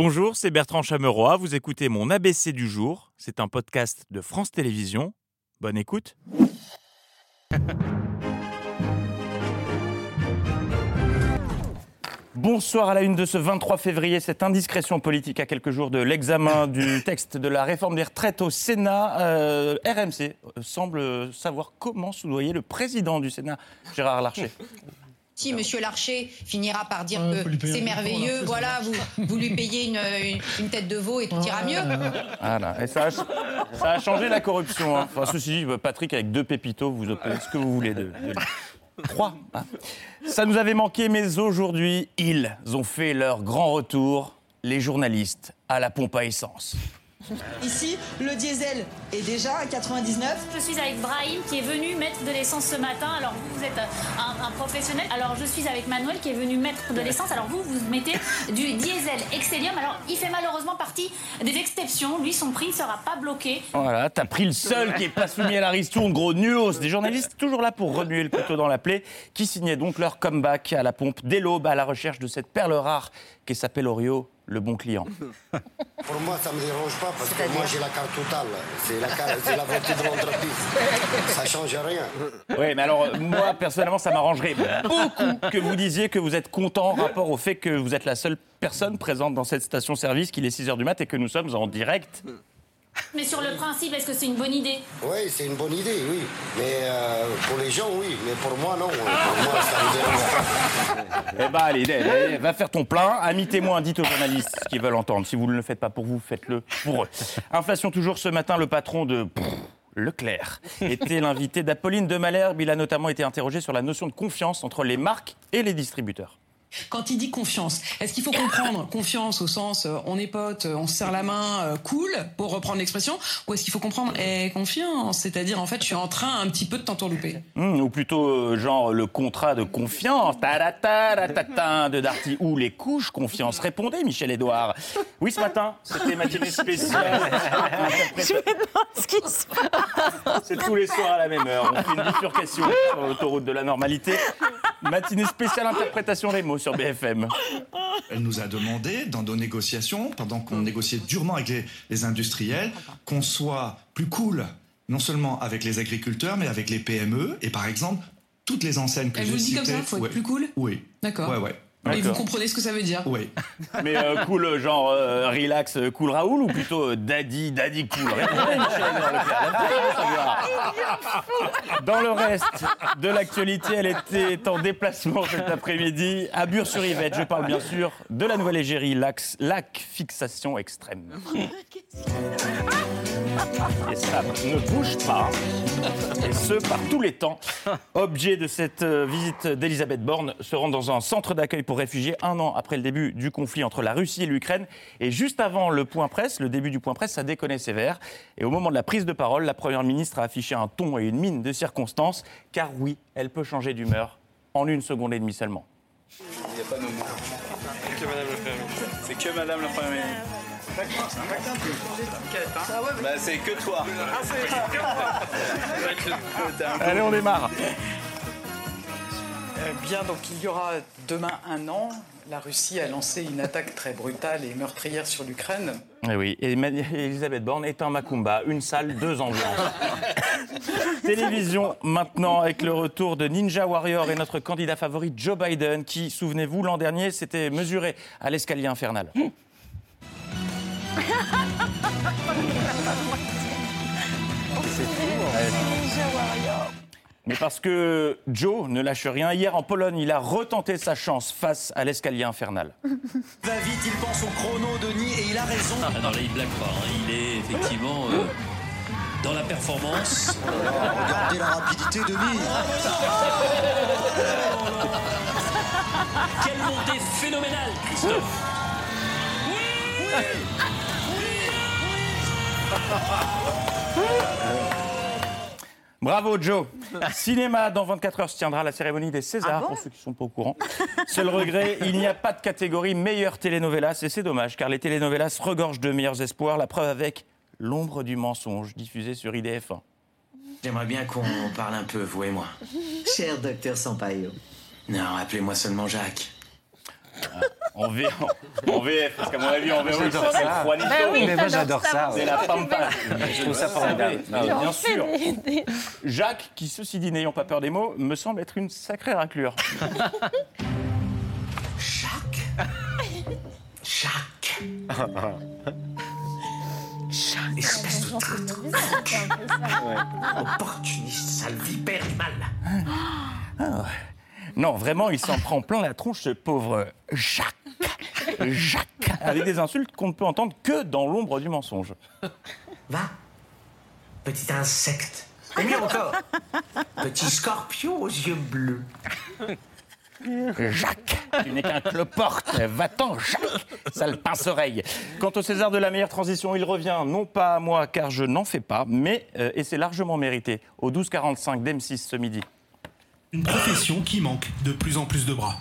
Bonjour, c'est Bertrand Chameroy. Vous écoutez mon ABC du jour. C'est un podcast de France Télévisions. Bonne écoute. Bonsoir à la une de ce 23 février, cette indiscrétion politique à quelques jours de l'examen du texte de la réforme des retraites au Sénat. Euh, RMC semble savoir comment soudoyer le président du Sénat, Gérard Larcher. Si Monsieur Larcher finira par dire que c'est merveilleux, voilà, vous, vous lui payez une, une- une tête de veau et tout ira mieux. Voilà. Et ça a, ça a changé la corruption. hein. Enfin, ceci dit, Patrick, avec deux pépitos, vous obtenez ce que vous voulez de. Trois. hein. Ça nous avait manqué, mais aujourd'hui, ils ont fait leur grand retour, les journalistes, à la pompe à essence. Ici, le diesel est déjà à 99. Je suis avec Brahim qui est venu mettre de l'essence ce matin. Alors vous, vous êtes un, un professionnel. Alors je suis avec Manuel qui est venu mettre de l'essence. Alors vous, vous mettez du diesel Excellium. Alors il fait malheureusement partie des exceptions. Lui, son prix ne sera pas bloqué. Voilà, t'as pris le seul qui est pas soumis à la ristourne, gros nulos. Des journalistes toujours là pour remuer le couteau dans la plaie, qui signaient donc leur comeback à la pompe dès l'aube à la recherche de cette perle rare qui s'appelle Orio, le bon client. Pour moi, ça ne me dérange pas parce que moi, j'ai la carte totale. C'est la, carte- la voiture de l'entreprise. Ça ne change rien. Oui, mais alors, moi, personnellement, ça m'arrangerait beaucoup que vous disiez que vous êtes content en rapport au fait que vous êtes la seule personne présente dans cette station-service, qu'il est 6 h du mat et que nous sommes en direct. Mais sur le principe, est-ce que c'est une bonne idée? Oui, c'est une bonne idée, oui. Mais euh, pour les gens, oui. Mais pour moi, non. Pour moi, ça me. Eh ben, allez, allez, allez, va faire ton plein. Amis témoins, dites aux journalistes ce qu'ils veulent entendre. Si vous ne le faites pas pour vous, faites-le pour eux. Inflation toujours ce matin, le patron de... Leclerc était l'invité d'Apolline de Malherbe. Il a notamment été interrogé sur la notion de confiance entre les marques et les distributeurs. Quand il dit confiance, est-ce qu'il faut comprendre confiance au sens euh, on est potes, euh, on se serre la main, euh, cool, pour reprendre l'expression, ou est-ce qu'il faut comprendre eh, confiance, c'est-à-dire en fait je suis en train un petit peu de t'entourlouper Hmm, ou plutôt, euh, genre, le contrat de confiance, de Darty, ou les couches confiance. Répondez, Michel Edouard. Oui, ce matin, c'était matinée spéciale. C'est tous les soirs à la même heure. On fait une bifurcation sur l'autoroute de la normalité. Matinée spéciale interprétation des mots sur BFM. Elle nous a demandé, dans nos négociations, pendant qu'on négociait durement avec les, les industriels, qu'on soit plus cool, non seulement avec les agriculteurs, mais avec les PME. Et par exemple, toutes les enseignes que Elle j'ai vous le dit comme ça, faut être Ouais. plus cool Oui. D'accord. Ouais, ouais. Et vous comprenez ce que ça veut dire Oui. Mais euh, cool, euh, genre euh, relax, euh, cool Raoul, ou plutôt euh, daddy, daddy cool Répondez, Michel Leclerc. Dans le reste de l'actualité, elle était en déplacement cet après-midi à Bure-sur-Yvette. Je parle bien sûr de la nouvelle égérie lac, fixation extrême. Et ça ne bouge pas, et ce par tous les temps. Objet de cette euh, visite d'Elisabeth Borne se rend dans un centre d'accueil pour réfugiés un an après le début du conflit entre la Russie et l'Ukraine. Et juste avant le point presse, le début du point presse, ça déconnait sévère. Et au moment de la prise de parole, la Première ministre a affiché ton et une mine de circonstance, car oui, elle peut changer d'humeur en une seconde et demie seulement. C'est que Madame la Première ministre. Bah, c'est que toi. Allez, on démarre. Euh, Bien, donc il y aura demain un an. La Russie a lancé une attaque très brutale et meurtrière sur l'Ukraine. Eh oui, et Elisabeth Borne est un Macumba, une salle, deux ambiances. Télévision maintenant avec le retour de Ninja Warrior et notre candidat favori Joe Biden qui, souvenez-vous, l'an dernier s'était mesuré à l'escalier infernal. Mais parce que Joe ne lâche rien, hier en Pologne, il a retenté sa chance face à l'escalier infernal. Va vite, il pense au chrono, Denis, et il a raison. Ah non, là, il blague pas. hein. Il est effectivement euh, dans la performance. Regardez la rapidité, Denis. Quelle montée phénoménale, Christophe Bravo Joe. Cinéma, dans 24 heures se tiendra la cérémonie des Césars, pour ceux qui ne sont pas au courant. Seul regret, il n'y a pas de catégorie meilleure télénovelas, et c'est dommage, car les télénovelas regorgent de meilleurs espoirs, la preuve avec L'ombre du mensonge, diffusé sur IDF1. J'aimerais bien qu'on parle un peu, vous et moi. Cher docteur Sampaio. Non, appelez-moi seulement Jacques. En, V, en, en VF, parce qu'à mon avis, en VO, J'adore c'est ça. Juanito. Ben oui, Mais moi, j'adore ça, C'est ouais. la pampa. Je trouve ça le formidable. Ah. Bien sûr. Jacques, qui, ceci dit, n'ayant pas peur des mots, me semble être une sacrée raclure. Jacques? Espèce de traître. Opportuniste, sale vipère du mal. Ah ouais. Non, vraiment, il s'en prend plein la tronche, ce pauvre Jacques. Jacques. Avec des insultes qu'on ne peut entendre que dans l'ombre du mensonge. Va, petit insecte. Et mieux encore, petit scorpion aux yeux bleus. Jacques, tu n'es qu'un cloporte. Va-t'en, Jacques, sale pince-oreille. Quant au César de la meilleure transition, il revient non pas à moi, car je n'en fais pas, mais, euh, et c'est largement mérité, au 12h45 d'M6 ce midi. Une profession qui manque de plus en plus de bras.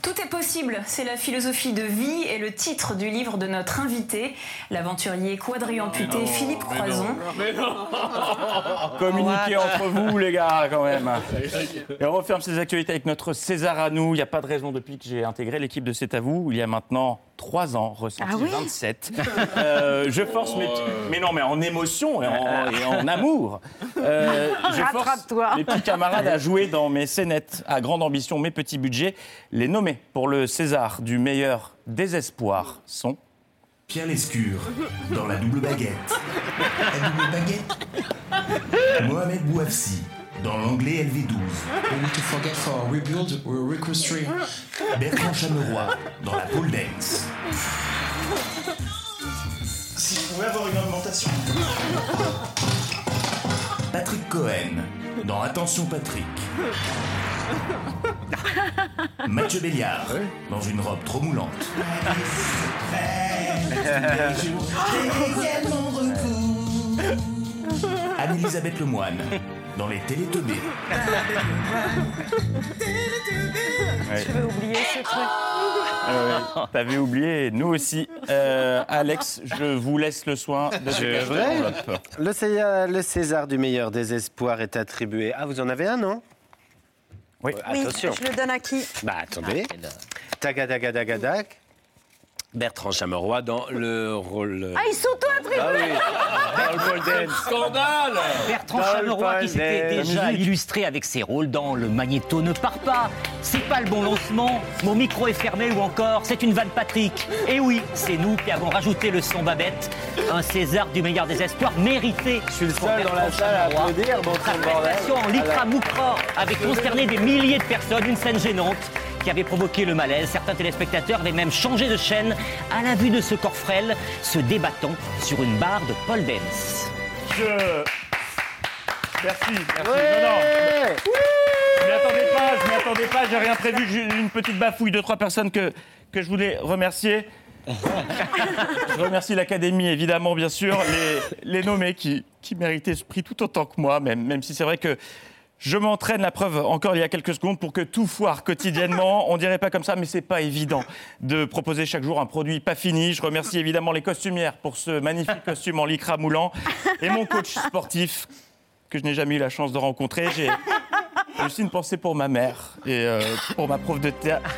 Tout est possible, c'est la philosophie de vie et le titre du livre de notre invité, l'aventurier quadriamputé Philippe Croison. Communiquez entre vous, les gars, quand même. Et on referme ces actualités avec notre César à nous. Il n'y a pas de raison depuis que j'ai intégré l'équipe de C'est à vous, il y a maintenant 3 ans, ressenti Ah oui 27. Euh, je force mes petits... Mais non, mais en émotion et en, et en amour. Euh, je force mes petits camarades à jouer dans mes scénettes à grande ambition, mes petits budgets. Les nommés pour le César du meilleur désespoir sont... Pierre Lescure, dans la double baguette. La double baguette Mohamed Bouafsi, dans l'anglais LV12. We need to forget for rebuild, we reconstruct. Bertrand Chameroy, dans la pole dance. Si je pouvais avoir une augmentation. Cohen, dans Attention Patrick. Mathieu Béliard, dans une robe trop moulante. Anne-Elisabeth Lemoine, dans les vais oublier ce truc. Euh, t'avais oublié, nous aussi. Euh, Alex, je vous laisse le soin de C'est vrai le César, du meilleur désespoir est attribué. Ah, vous en avez un, non? Oui. Euh, attention. je le donne à qui? Bah attendez. Ah, Tagadagadagadag. Bertrand Chameroy dans le rôle. Ah, ils Ah oui, dans le pole dance. Scandale Bertrand Dans Chameroy qui s'était déjà illustré avec ses rôles dans Le Magnéto ne part pas, C'est pas le bon lancement, Mon micro est fermé ou encore C'est une vanne Patrick. Et oui, c'est nous qui avons rajouté le son Babette, un César du meilleur des espoirs mérité. Je suis le seul dans la salle à applaudir, bon Sa prestation en Lycra. Moukra avait consterné des milliers de personnes, une scène gênante qui avait provoqué le malaise. Certains téléspectateurs avaient même changé de chaîne à la vue de ce corps frêle se débattant sur une barre de pole dance. Je... Merci, merci. Non, non. Je m'y attendais pas, je m'y attendais pas, j'ai rien prévu. J'ai une petite bafouille de trois personnes que, que je voulais remercier. Je remercie l'Académie, évidemment, bien sûr, les, les nommés qui, qui méritaient ce prix tout autant que moi, même, même si c'est vrai que je m'entraîne, la preuve, encore il y a quelques secondes, pour que tout foire quotidiennement. On dirait pas comme ça, mais c'est pas évident de proposer chaque jour un produit pas fini. Je remercie évidemment les costumières pour ce magnifique costume en lycra moulant et mon coach sportif que je n'ai jamais eu la chance de rencontrer. J'ai aussi une pensée pour ma mère et euh, pour ma prof de théâtre.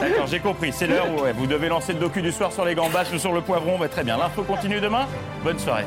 D'accord, j'ai compris. C'est l'heure où vous devez lancer le docu du soir sur les gambaches ou sur le poivron. Bah, très bien. L'info continue demain. Bonne soirée.